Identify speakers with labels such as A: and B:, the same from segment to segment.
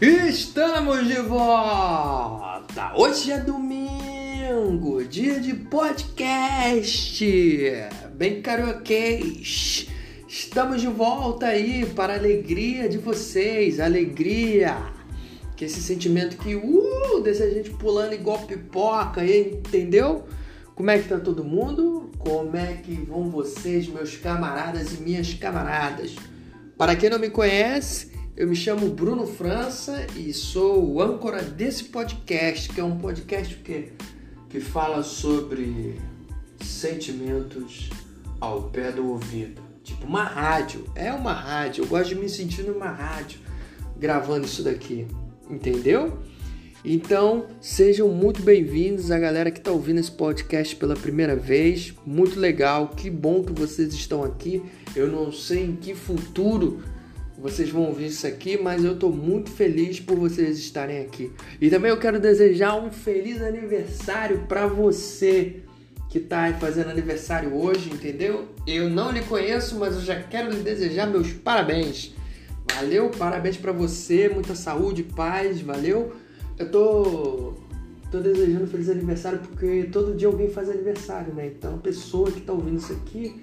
A: Estamos de volta! Hoje é domingo, dia de podcast, bem carioquês. Estamos de volta aí para a alegria de vocês, alegria. Que esse sentimento que, uh, a gente pulando igual pipoca, entendeu? Como é que tá todo mundo? Como é que vão vocês, meus camaradas e minhas camaradas? Para quem não me conhece, eu me chamo Bruno França e sou o âncora desse podcast, que é um podcast que, que fala sobre sentimentos ao pé do ouvido. Tipo uma rádio. É uma rádio. Eu gosto de me sentir numa rádio gravando isso daqui. Entendeu? Então, sejam muito bem-vindos a galera que está ouvindo esse podcast pela primeira vez. Muito legal, que bom que vocês estão aqui. Eu não sei em que futuro vocês vão ouvir isso aqui, mas eu estou muito feliz por vocês estarem aqui. E também eu quero desejar um feliz aniversário para você que está fazendo aniversário hoje, entendeu? Eu não lhe conheço, mas eu já quero lhe desejar meus parabéns. Valeu, parabéns para você, muita saúde, paz, valeu. Eu tô tô desejando feliz aniversário porque todo dia alguém faz aniversário, né? Então a pessoa que tá ouvindo isso aqui,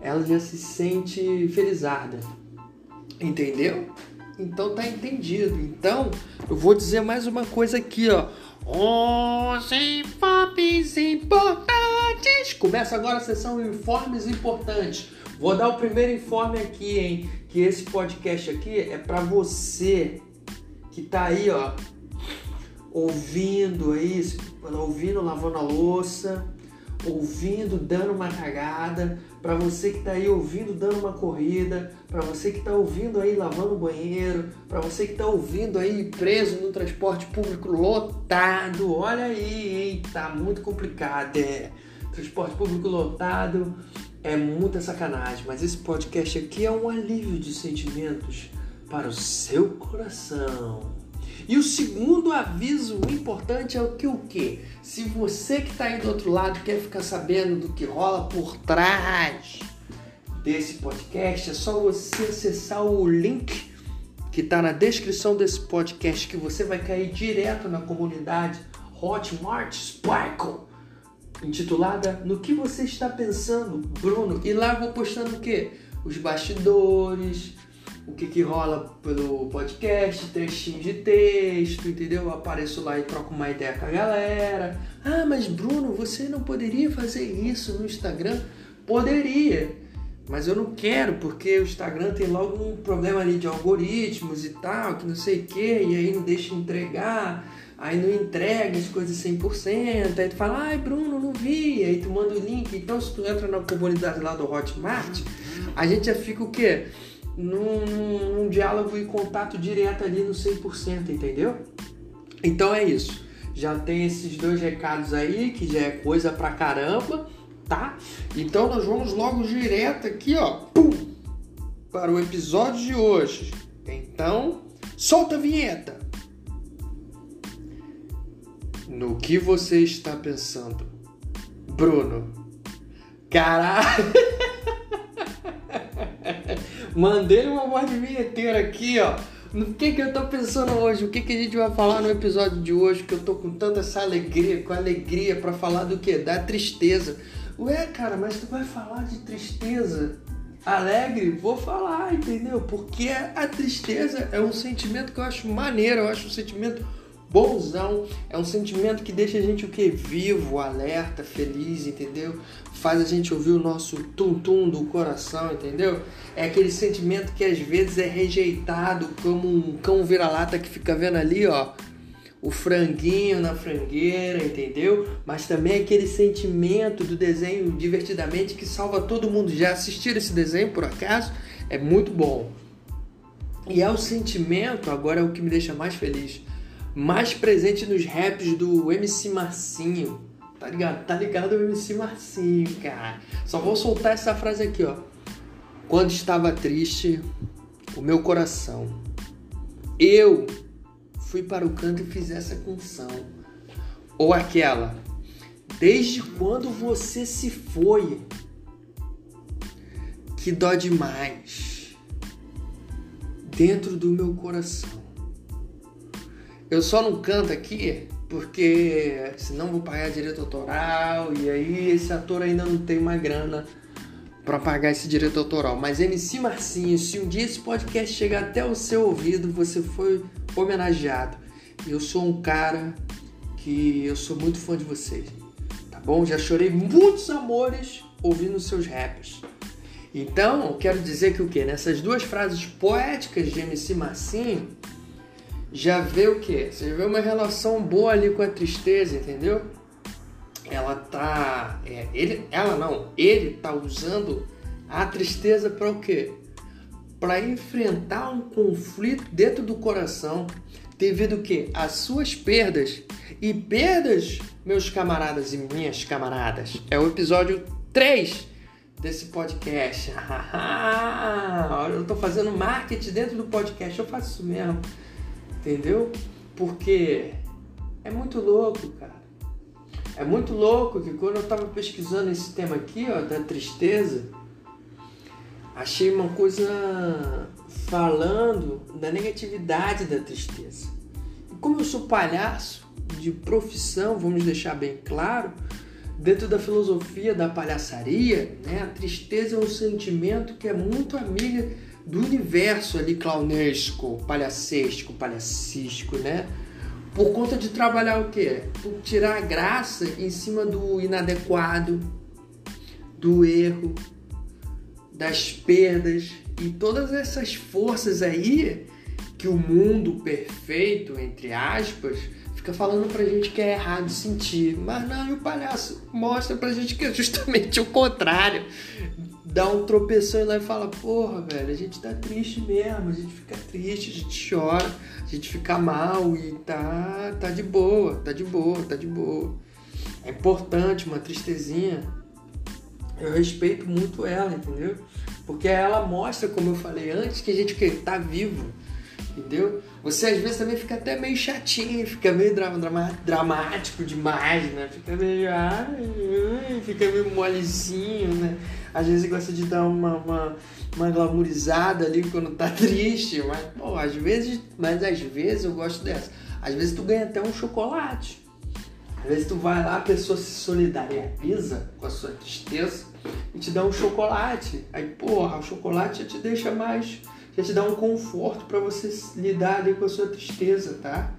A: ela já se sente felizarda. Entendeu? Então tá entendido. Então, eu vou dizer mais uma coisa aqui, ó. Os informes importantes. Começa agora a sessão informes importantes. Vou dar o primeiro informe aqui, hein? Que esse podcast aqui é para você que tá aí, ó, ouvindo aí, ouvindo lavando a louça, ouvindo dando uma cagada, para você que está aí ouvindo dando uma corrida, para você que está ouvindo aí lavando o banheiro, para você que está ouvindo aí preso no transporte público lotado, olha aí, hein? Tá muito complicado, é. Transporte público lotado é muita sacanagem, mas esse podcast aqui é um alívio de sentimentos para o seu coração. E o segundo aviso importante é o que o que? Se você que está aí do outro lado quer ficar sabendo do que rola por trás desse podcast, é só você acessar o link que está na descrição desse podcast que você vai cair direto na comunidade Hotmart Sparkle, intitulada No que você está pensando, Bruno? E lá vou postando o que? Os bastidores, o que, que rola pelo podcast, trechinho de texto, entendeu? Eu apareço lá e troco uma ideia com a galera. Ah, mas Bruno, você não poderia fazer isso no Instagram? Poderia, mas eu não quero, porque o Instagram tem logo um problema ali de algoritmos e tal, que não sei o que, e aí não deixa entregar, aí não entrega as coisas 100%, aí tu fala, ai Bruno, não vi, aí tu manda o link. Então se tu entra na comunidade lá do Hotmart, a gente já fica o quê? Num, num diálogo e contato direto ali no 100%, entendeu? Então é isso. Já tem esses dois recados aí, que já é coisa pra caramba, tá? Então nós vamos logo direto aqui, ó, pum, para o episódio de hoje. Então, solta a vinheta. No que você está pensando? Bruno. Caralho! Mandei uma voz de vinheteiro aqui, ó. No que que eu tô pensando hoje? O que que a gente vai falar no episódio de hoje? Que eu tô com tanta essa alegria, com alegria para falar do que? Da tristeza. Ué, cara, mas tu vai falar de tristeza? Alegre? Vou falar, entendeu? Porque a tristeza é um sentimento que eu acho maneiro, eu acho um sentimento bonzão. É um sentimento que deixa a gente o que? Vivo, alerta, feliz, entendeu? Faz a gente ouvir o nosso tum-tum do coração, entendeu? É aquele sentimento que às vezes é rejeitado como um cão vira-lata que fica vendo ali, ó, o franguinho na frangueira, entendeu? Mas também é aquele sentimento do desenho divertidamente que salva todo mundo. Já assistiram esse desenho por acaso? É muito bom. E é o sentimento, agora é o que me deixa mais feliz mais presente nos raps do MC Marcinho. Tá ligado? Tá ligado o MC Marcinho, cara. Só vou soltar essa frase aqui, ó. Quando estava triste, o meu coração. Eu fui para o canto e fiz essa canção. Ou aquela. Desde quando você se foi, que dó demais dentro do meu coração Eu só não canto aqui porque senão vou pagar direito autoral e aí esse ator ainda não tem uma grana para pagar esse direito autoral. Mas MC Marcinho, se um dia esse podcast chegar até o seu ouvido, você foi homenageado. Eu sou um cara que eu sou muito fã de vocês, tá bom? Já chorei muitos amores ouvindo seus raps. Então, quero dizer que o que? Nessas duas frases poéticas de MC Marcinho, já vê o que? Você já vê uma relação boa ali com a tristeza, entendeu? Ela tá. É, ele, ela não, ele tá usando a tristeza para o quê? Para enfrentar um conflito dentro do coração devido que as suas perdas e perdas, meus camaradas e minhas camaradas. É o episódio 3 desse podcast. Olha, eu tô fazendo marketing dentro do podcast, eu faço isso mesmo. Entendeu? Porque é muito louco, cara. É muito louco que quando eu tava pesquisando esse tema aqui, ó, da tristeza, achei uma coisa falando da negatividade da tristeza. E como eu sou palhaço de profissão, vamos deixar bem claro, dentro da filosofia da palhaçaria, né, a tristeza é um sentimento que é muito amiga do universo ali clownesco, palhacesco, palhacístico, né? Por conta de trabalhar o quê? Por tirar a graça em cima do inadequado, do erro, das perdas e todas essas forças aí que o mundo perfeito, entre aspas, fica falando pra gente que é errado sentir. Mas não, e o palhaço mostra pra gente que é justamente o contrário dá um tropeção e lá e fala, porra, velho, a gente tá triste mesmo, a gente fica triste, a gente chora, a gente fica mal e tá, tá de boa, tá de boa, tá de boa. É importante uma tristezinha. Eu respeito muito ela, entendeu? Porque ela mostra, como eu falei antes, que a gente que tá vivo, entendeu? Você às vezes também fica até meio chatinho, fica meio dramático demais, né? Fica meio. Ai, fica meio molezinho, né? Às vezes gosta de dar uma, uma, uma glamourizada ali quando tá triste, mas, pô, às vezes. Mas às vezes eu gosto dessa. Às vezes tu ganha até um chocolate. Às vezes tu vai lá, a pessoa se solidariza com a sua tristeza e te dá um chocolate. Aí, porra, o chocolate já te deixa mais já te dá um conforto para você lidar ali com a sua tristeza, tá?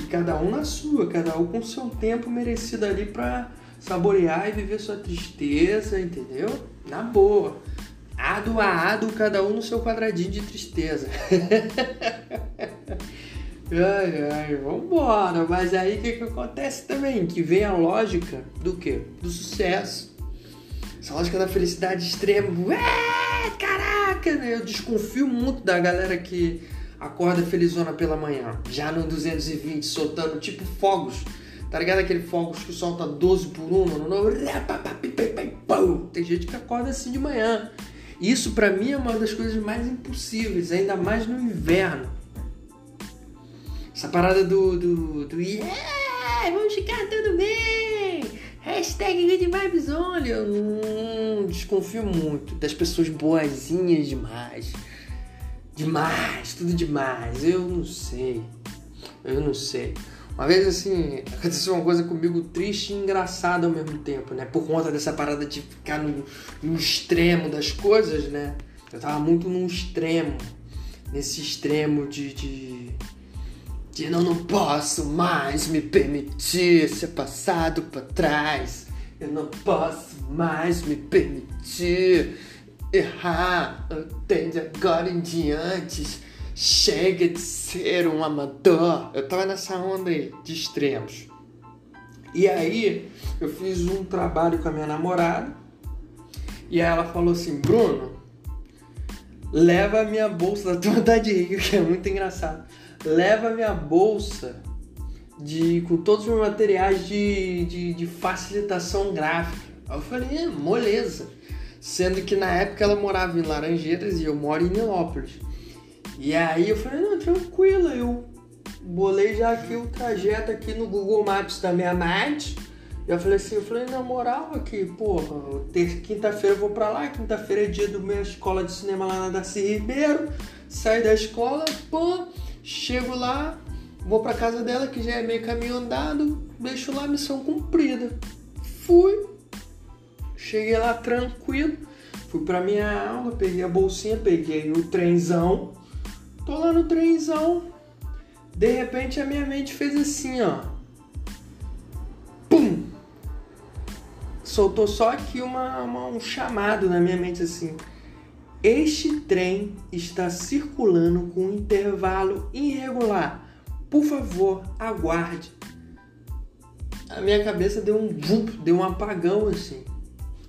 A: E cada um na sua, cada um com seu tempo merecido ali para saborear e viver sua tristeza, entendeu? Na boa. Ado a ado, cada um no seu quadradinho de tristeza. ai, ai, vambora. Mas aí o que, que acontece também? Que vem a lógica do quê? Do sucesso. Essa lógica da felicidade extrema. Ué, caraca, né? Eu desconfio muito da galera que acorda felizona pela manhã. Já no 220, soltando tipo fogos. Tá ligado aquele fogos que solta 12 por 1? Tem gente que acorda assim de manhã. Isso para mim é uma das coisas mais impossíveis, ainda mais no inverno. Essa parada do, do, do yeah, vamos ficar tudo bem. Hashtag Good Vibes Only. Eu hum, desconfio muito das pessoas boazinhas demais. Demais, tudo demais. Eu não sei. Eu não sei. Uma vez assim, aconteceu uma coisa comigo triste e engraçada ao mesmo tempo, né? Por conta dessa parada de ficar no, no extremo das coisas, né? Eu tava muito num extremo. Nesse extremo de, de que eu não posso mais me permitir ser passado para trás. Eu não posso mais me permitir errar. Entende? Agora em diante, chega de ser um amador. Eu tava nessa onda aí de extremos. E aí, eu fiz um trabalho com a minha namorada. E ela falou assim: Bruno, leva a minha bolsa da tua de rir, que é muito engraçado leva minha bolsa de, com todos os meus materiais de, de, de facilitação gráfica. Eu falei, é, moleza. Sendo que na época ela morava em Laranjeiras e eu moro em Nilópolis. E aí eu falei, não, tranquilo, eu bolei já aqui o trajeto aqui no Google Maps da minha mente. Eu falei assim, eu falei, na moral aqui, porra, quinta-feira eu vou pra lá, quinta-feira é dia do minha escola de cinema lá na Darcy Ribeiro. Saí da escola, pô, Chego lá, vou pra casa dela, que já é meio caminho andado, deixo lá, missão cumprida. Fui, cheguei lá tranquilo, fui pra minha aula, peguei a bolsinha, peguei o trenzão, tô lá no trenzão, de repente a minha mente fez assim, ó. Pum! Soltou só aqui uma, uma, um chamado na minha mente assim. Este trem está circulando com um intervalo irregular. Por favor, aguarde. A minha cabeça deu um vup, deu um apagão assim.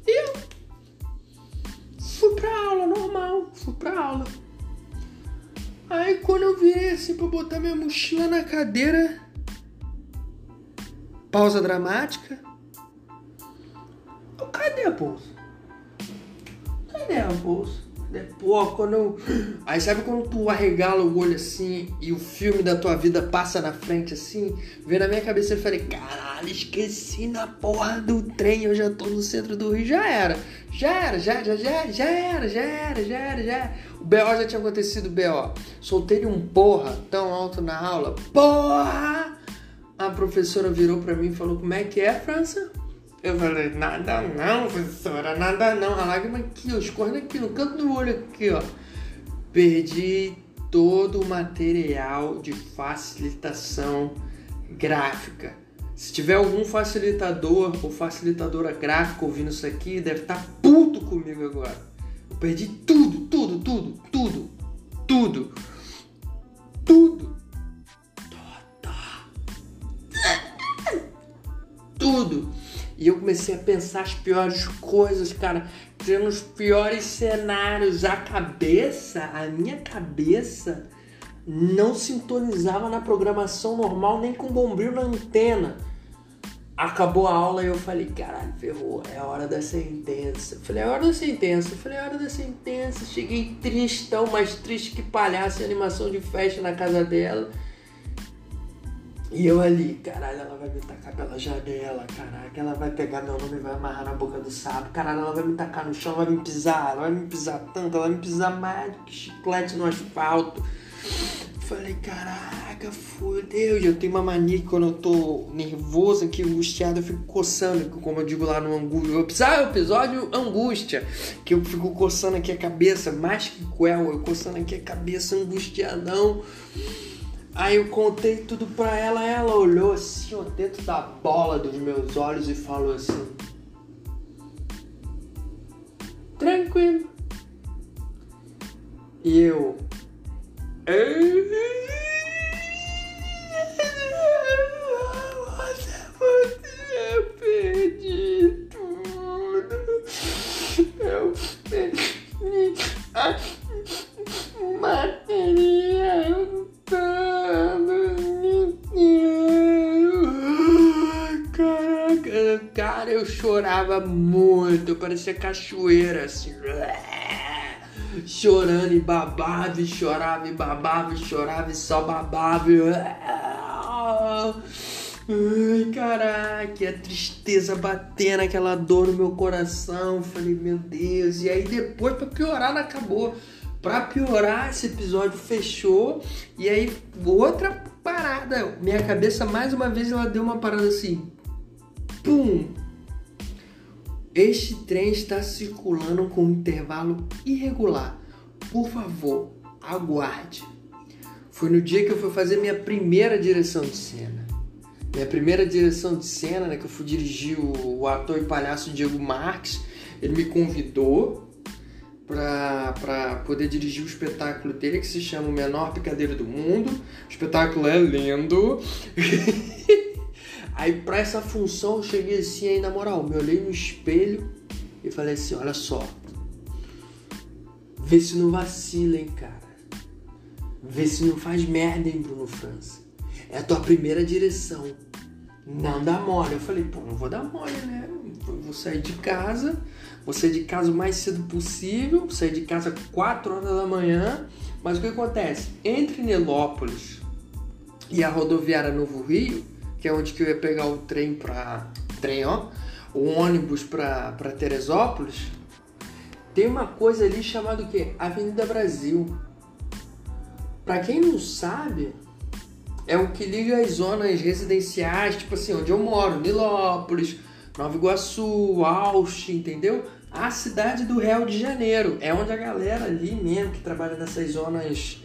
A: E eu fui pra aula normal, fui pra aula. Aí quando eu virei assim pra botar minha mochila na cadeira, pausa dramática. Cadê a bolsa? Cadê a bolsa? Pô, quando eu. Aí sabe quando tu arregala o olho assim e o filme da tua vida passa na frente assim? Vem na minha cabeça e falei, caralho, esqueci na porra do trem, eu já tô no centro do Rio, já era. Já era, já, já, já, já era, já era, já era, já era. O BO já tinha acontecido, BO. Soltei um porra tão alto na aula. Porra! A professora virou pra mim e falou, como é que é, França? Eu falei, nada não, professora, nada não. A lágrima aqui, ó, escorrendo aqui no canto do olho aqui, ó. Perdi todo o material de facilitação gráfica. Se tiver algum facilitador ou facilitadora gráfica ouvindo isso aqui, deve estar tá puto comigo agora. Eu perdi tudo, tudo, tudo, tudo, tudo, tudo, tudo, tudo. E eu comecei a pensar as piores coisas, cara, tendo os piores cenários. A cabeça, a minha cabeça, não sintonizava na programação normal, nem com bombril na antena. Acabou a aula e eu falei, caralho, ferrou, é hora da sentença. Eu falei, é hora da sentença. Eu falei, é hora da sentença. Cheguei tristão, mais triste que palhaço em animação de festa na casa dela. E eu ali, caralho, ela vai me tacar pela janela, caralho, ela vai pegar meu nome e vai amarrar na boca do sapo, caralho, ela vai me tacar no chão, vai me pisar, ela vai me pisar tanto, ela vai me pisar mais do que chiclete no asfalto. Falei, caraca, fodeu. Eu tenho uma mania que quando eu tô nervoso aqui, angustiado, eu fico coçando, como eu digo lá no angústia. Ah, o episódio angústia, que eu fico coçando aqui a cabeça, mais que quel, eu coçando aqui a cabeça, angustiadão. Aí eu contei tudo pra ela, ela olhou assim, ó, dentro da bola dos meus olhos e falou assim: Tranquilo. E eu. Parecia cachoeira, assim. Chorando e babava, e chorava e babava, e chorava e só babava. Ai, caraca, a tristeza batendo, aquela dor no meu coração. Falei, meu Deus. E aí depois, pra piorar, não acabou. Pra piorar, esse episódio fechou. E aí, outra parada. Minha cabeça, mais uma vez, ela deu uma parada assim. Pum! Este trem está circulando com um intervalo irregular. Por favor, aguarde. Foi no dia que eu fui fazer minha primeira direção de cena. Minha primeira direção de cena, né, que eu fui dirigir o, ator e palhaço Diego Marques. Ele me convidou para poder dirigir o espetáculo dele que se chama O Menor Picadeiro do Mundo. O espetáculo é lindo. aí para essa função eu cheguei assim aí na moral, me olhei no espelho e falei assim, olha só. Vê se não vacila, hein, cara. Vê se não faz merda, hein, Bruno França. É a tua primeira direção. Não dá mole. Eu falei, pô, não vou dar mole, né? vou sair de casa, vou sair de casa o mais cedo possível, vou sair de casa 4 horas da manhã. Mas o que acontece? Entre Nelópolis e a rodoviária Novo Rio, que é onde que eu ia pegar o trem para trem, ó, o ônibus para Teresópolis, tem uma coisa ali chamada o quê? Avenida Brasil. Para quem não sabe, é o que liga as zonas residenciais, tipo assim, onde eu moro, Nilópolis, Nova Iguaçu, Austin, entendeu? A cidade do Rio de Janeiro. É onde a galera ali mesmo que trabalha nessas zonas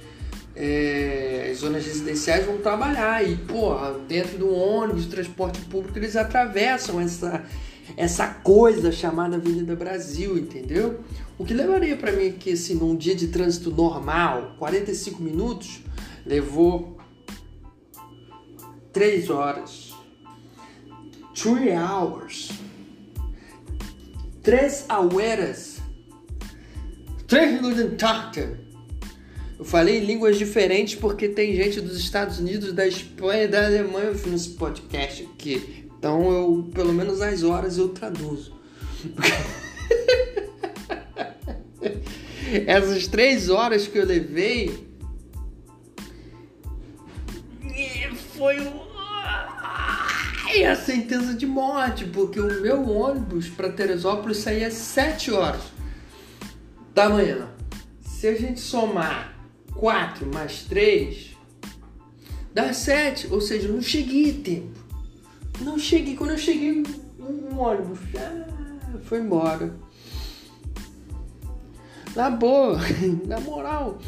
A: é, as zonas residenciais vão trabalhar e, porra, dentro do ônibus, do transporte público, eles atravessam essa, essa coisa chamada Avenida Brasil, entendeu? O que levaria para mim que, assim, num dia de trânsito normal, 45 minutos, levou 3 horas. 3 hours. 3 horas. 3 minutos eu falei línguas diferentes porque tem gente dos Estados Unidos, da Espanha e da Alemanha ouvindo esse podcast aqui. Então eu, pelo menos as horas eu traduzo. Essas três horas que eu levei foi a sentença de morte, porque o meu ônibus para Teresópolis saía às 7 horas da manhã. Se a gente somar 4 mais 3 dá 7. Ou seja, eu não cheguei a tempo. Não cheguei. Quando eu cheguei, um ônibus já foi embora. Na boa, na moral,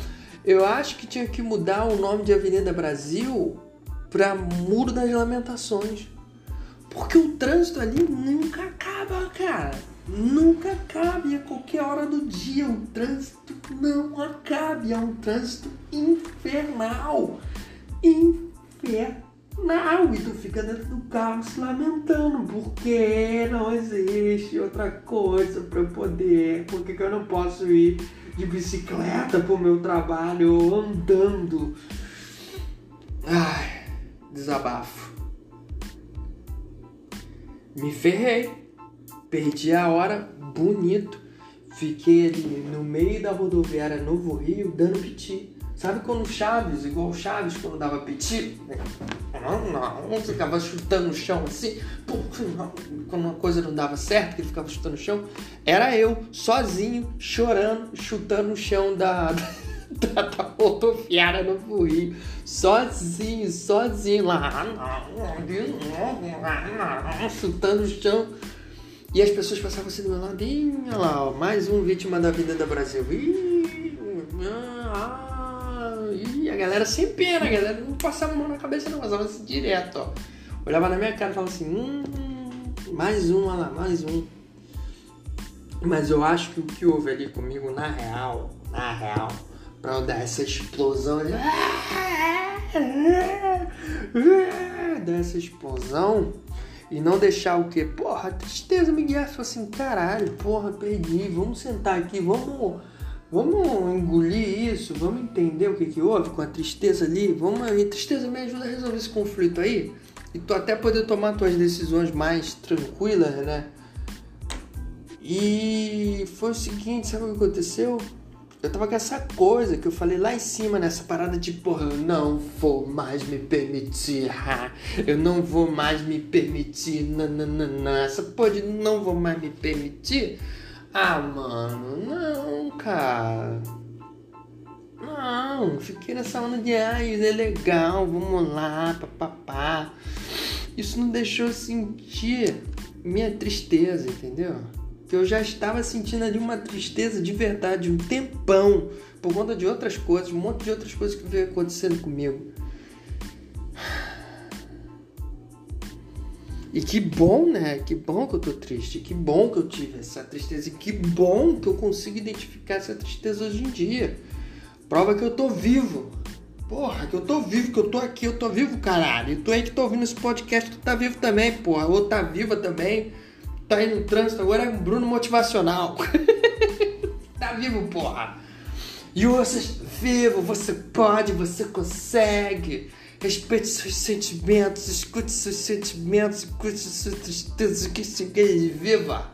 A: eu acho que tinha que mudar o nome de Avenida Brasil para Muro das Lamentações. Porque o trânsito ali nunca acaba, cara nunca acabe a qualquer hora do dia. O trânsito não acabe. É um trânsito infernal. Infernal. E tu fica dentro do carro se lamentando. Porque não existe outra coisa para eu poder. Por que, que eu não posso ir de bicicleta pro meu trabalho ou andando? Ai, desabafo. Me ferrei Perdi a hora bonito. Fiquei ali no meio da rodoviária Novo Rio dando piti. Sabe quando Chaves, igual Chaves, quando dava piti? Não, não, ficava chutando o chão assim. quando uma coisa não dava certo, que ele ficava chutando o chão. Era eu, sozinho, chorando, chutando o chão da, da, da rodoviária Novo Rio. Sozinho, sozinho lá. Chutando o chão. E as pessoas passavam assim do meu lado, olha lá, ó, mais um vítima da vida da Brasil. Ih, ah, ih, a galera sem pena, a galera não passava a mão na cabeça, não, passava assim direto, ó. Olhava na minha cara e falava assim, hum, mais um, olha lá, mais um. Mas eu acho que o que houve ali comigo, na real, na real, pra eu dar essa explosão, dar essa explosão e não deixar o quê? Porra, tristeza me guiar. assim, caralho, porra, perdi. Vamos sentar aqui, vamos, vamos engolir isso, vamos entender o que, que houve com a tristeza ali. Vamos, a tristeza me ajuda a resolver esse conflito aí. E tu até poder tomar tuas decisões mais tranquilas, né? E foi o seguinte, sabe o que aconteceu? Eu tava com essa coisa que eu falei lá em cima, nessa parada de porra, eu não vou mais me permitir, ha, eu não vou mais me permitir, nananana, essa porra de não vou mais me permitir. Ah, mano, não, cara. Não, fiquei nessa onda de, ai, é legal, vamos lá, papapá. Isso não deixou eu sentir minha tristeza, entendeu? Que eu já estava sentindo ali uma tristeza de verdade, um tempão, por conta de outras coisas, um monte de outras coisas que veio acontecendo comigo. E que bom, né? Que bom que eu tô triste, que bom que eu tive essa tristeza e que bom que eu consigo identificar essa tristeza hoje em dia. Prova que eu tô vivo. Porra, que eu tô vivo, que eu tô aqui, eu tô vivo, caralho. E tu aí que tá ouvindo esse podcast, tu tá vivo também, porra. Ou tá viva também tá aí no trânsito, agora é um Bruno motivacional. tá vivo, porra. E você vivo, você pode, você consegue. Respeite seus sentimentos, escute seus sentimentos, escute suas tristezas, que se viva.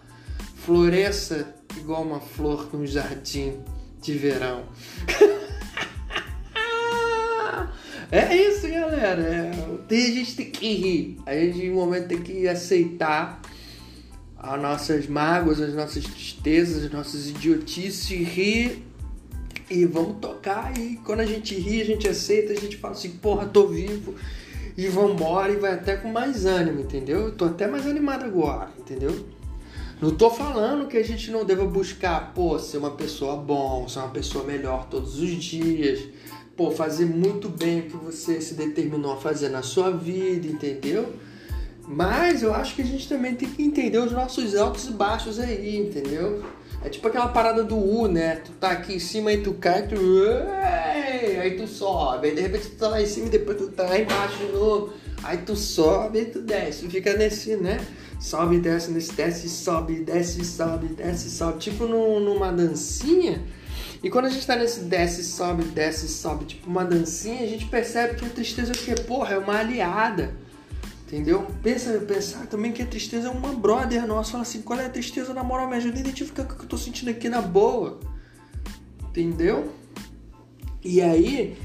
A: Floresça igual uma flor num jardim de verão. é isso, galera. A gente tem que rir. A gente, em um momento, tem que aceitar as nossas mágoas, as nossas tristezas, as nossas idiotices, rir e vamos tocar. E quando a gente ri, a gente aceita, a gente fala assim: porra, tô vivo. e vambora e vai até com mais ânimo, entendeu? Eu tô até mais animado agora, entendeu? Não tô falando que a gente não deva buscar, pô, ser uma pessoa bom, ser uma pessoa melhor todos os dias, pô, fazer muito bem o que você se determinou a fazer na sua vida, entendeu? Mas eu acho que a gente também tem que entender os nossos altos e baixos aí, entendeu? É tipo aquela parada do U, né? Tu tá aqui em cima e tu cai, tu. Aí tu sobe, aí de repente tu tá lá em cima e depois tu tá lá embaixo de novo. Aí tu sobe e tu desce, fica nesse, né? Sobe, desce, nesse, desce, sobe, desce, sobe, desce, sobe. Tipo no, numa dancinha. E quando a gente tá nesse desce, sobe, desce, sobe, tipo uma dancinha, a gente percebe que a tristeza é o quê? Porra, é uma aliada. Entendeu? Pensa, pensar também que a tristeza é uma brother nossa. Fala assim, qual é a tristeza? Na moral, me ajuda a identificar o que eu tô sentindo aqui na boa. Entendeu? E aí,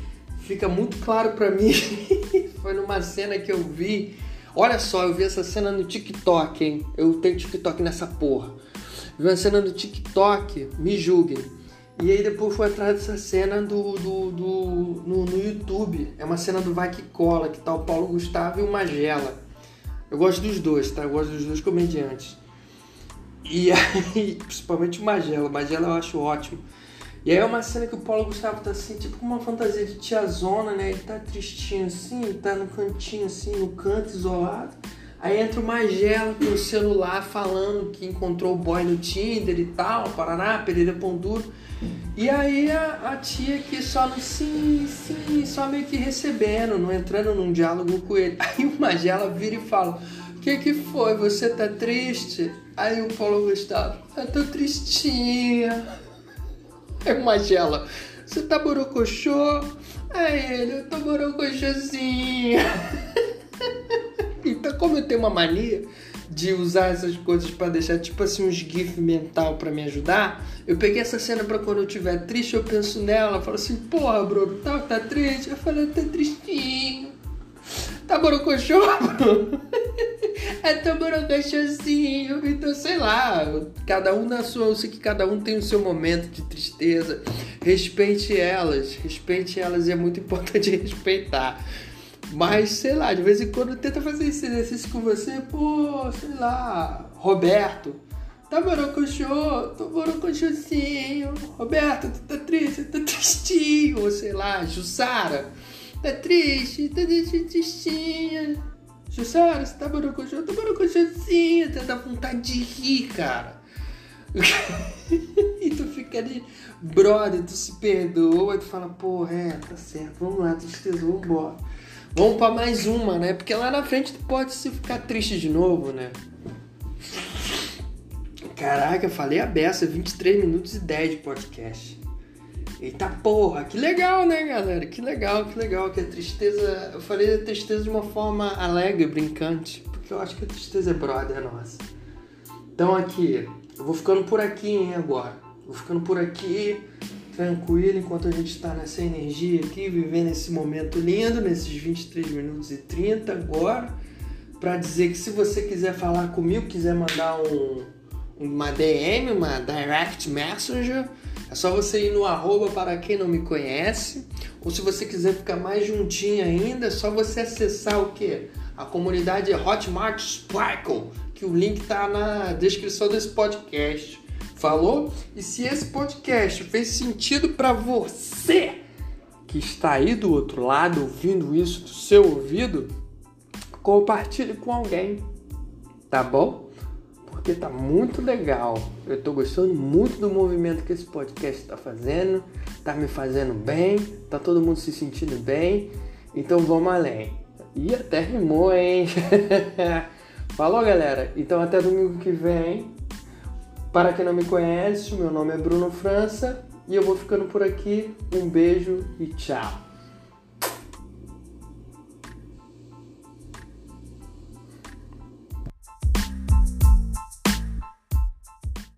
A: fica muito claro para mim. Foi numa cena que eu vi. Olha só, eu vi essa cena no TikTok, hein? Eu tenho TikTok nessa porra. Vi uma cena no TikTok, me julguem. E aí depois foi atrás dessa cena do, do, do no, no, YouTube. É uma cena do Vai Que Cola, que tá o Paulo Gustavo e o Magela. Eu gosto dos dois, tá? Eu gosto dos dois comediantes. E aí, principalmente o Magela. O Magela eu acho ótimo. E aí é uma cena que o Paulo Gustavo tá assim, tipo com uma fantasia de tiazona, né? Ele tá tristinho assim, tá no cantinho assim, no canto, isolado. Aí entra o Magela com o celular falando que encontrou o boy no Tinder e tal, Paraná, Pereira Pão Duro. E aí a, a, tia que só no sim, sim, só meio que recebendo, não entrando num diálogo com ele. Aí o Magela vira e fala: O que que foi? Você tá triste? Aí o Paulo Gustavo: Eu tô tristinha. Aí o Magela: Você tá borocochô? Aí ele: Eu tô borocochôzinha. como eu tenho uma mania de usar essas coisas para deixar tipo assim uns gif mental para me ajudar, eu peguei essa cena para quando eu estiver triste, eu penso nela, falo assim, porra, Bruno, tá, tá triste? Eu falei, tá tristinho. Tá borocochô, Bruno? é tão borocochôzinho. Então, sei lá, cada um na sua, eu sei que cada um tem o seu momento de tristeza. Respeite elas, respeite elas e é muito importante respeitar. Mas, sei lá, de vez em quando tenta fazer esse exercício com você, pô, sei lá, Roberto. Tá borocochô, tô borocochôzinho. Roberto, tu tá triste, tá tristinho. Ou sei lá, Jussara, tá triste, tá tristinha. Jussara, você tá borocochô, tô borocochôzinho. Tenta vontade de rir, cara. e tu fica ali, brother, tu se perdoa tu fala, pô, é, tá certo, vamos lá, tristeza, vambora. Vamos para mais uma, né? Porque lá na frente tu pode se ficar triste de novo, né? Caraca, eu falei a beça, 23 minutos e 10 de podcast. Eita porra, que legal, né, galera? Que legal, que legal. Que a tristeza. Eu falei da tristeza de uma forma alegre, brincante. Porque eu acho que a tristeza é brother nossa. Então aqui, eu vou ficando por aqui, hein, agora. Vou ficando por aqui tranquilo enquanto a gente está nessa energia aqui, vivendo esse momento lindo, nesses 23 minutos e 30 agora, para dizer que se você quiser falar comigo, quiser mandar um, uma DM, uma direct messenger, é só você ir no arroba para quem não me conhece, ou se você quiser ficar mais juntinho ainda, é só você acessar o que? A comunidade Hotmart Sparkle, que o link está na descrição desse podcast. Falou? E se esse podcast fez sentido para você que está aí do outro lado ouvindo isso do seu ouvido, compartilhe com alguém, tá bom? Porque tá muito legal. Eu tô gostando muito do movimento que esse podcast está fazendo, tá me fazendo bem, tá todo mundo se sentindo bem. Então vamos além. E até rimou, hein? Falou, galera. Então até domingo que vem. Para quem não me conhece, meu nome é Bruno França e eu vou ficando por aqui. Um beijo e tchau!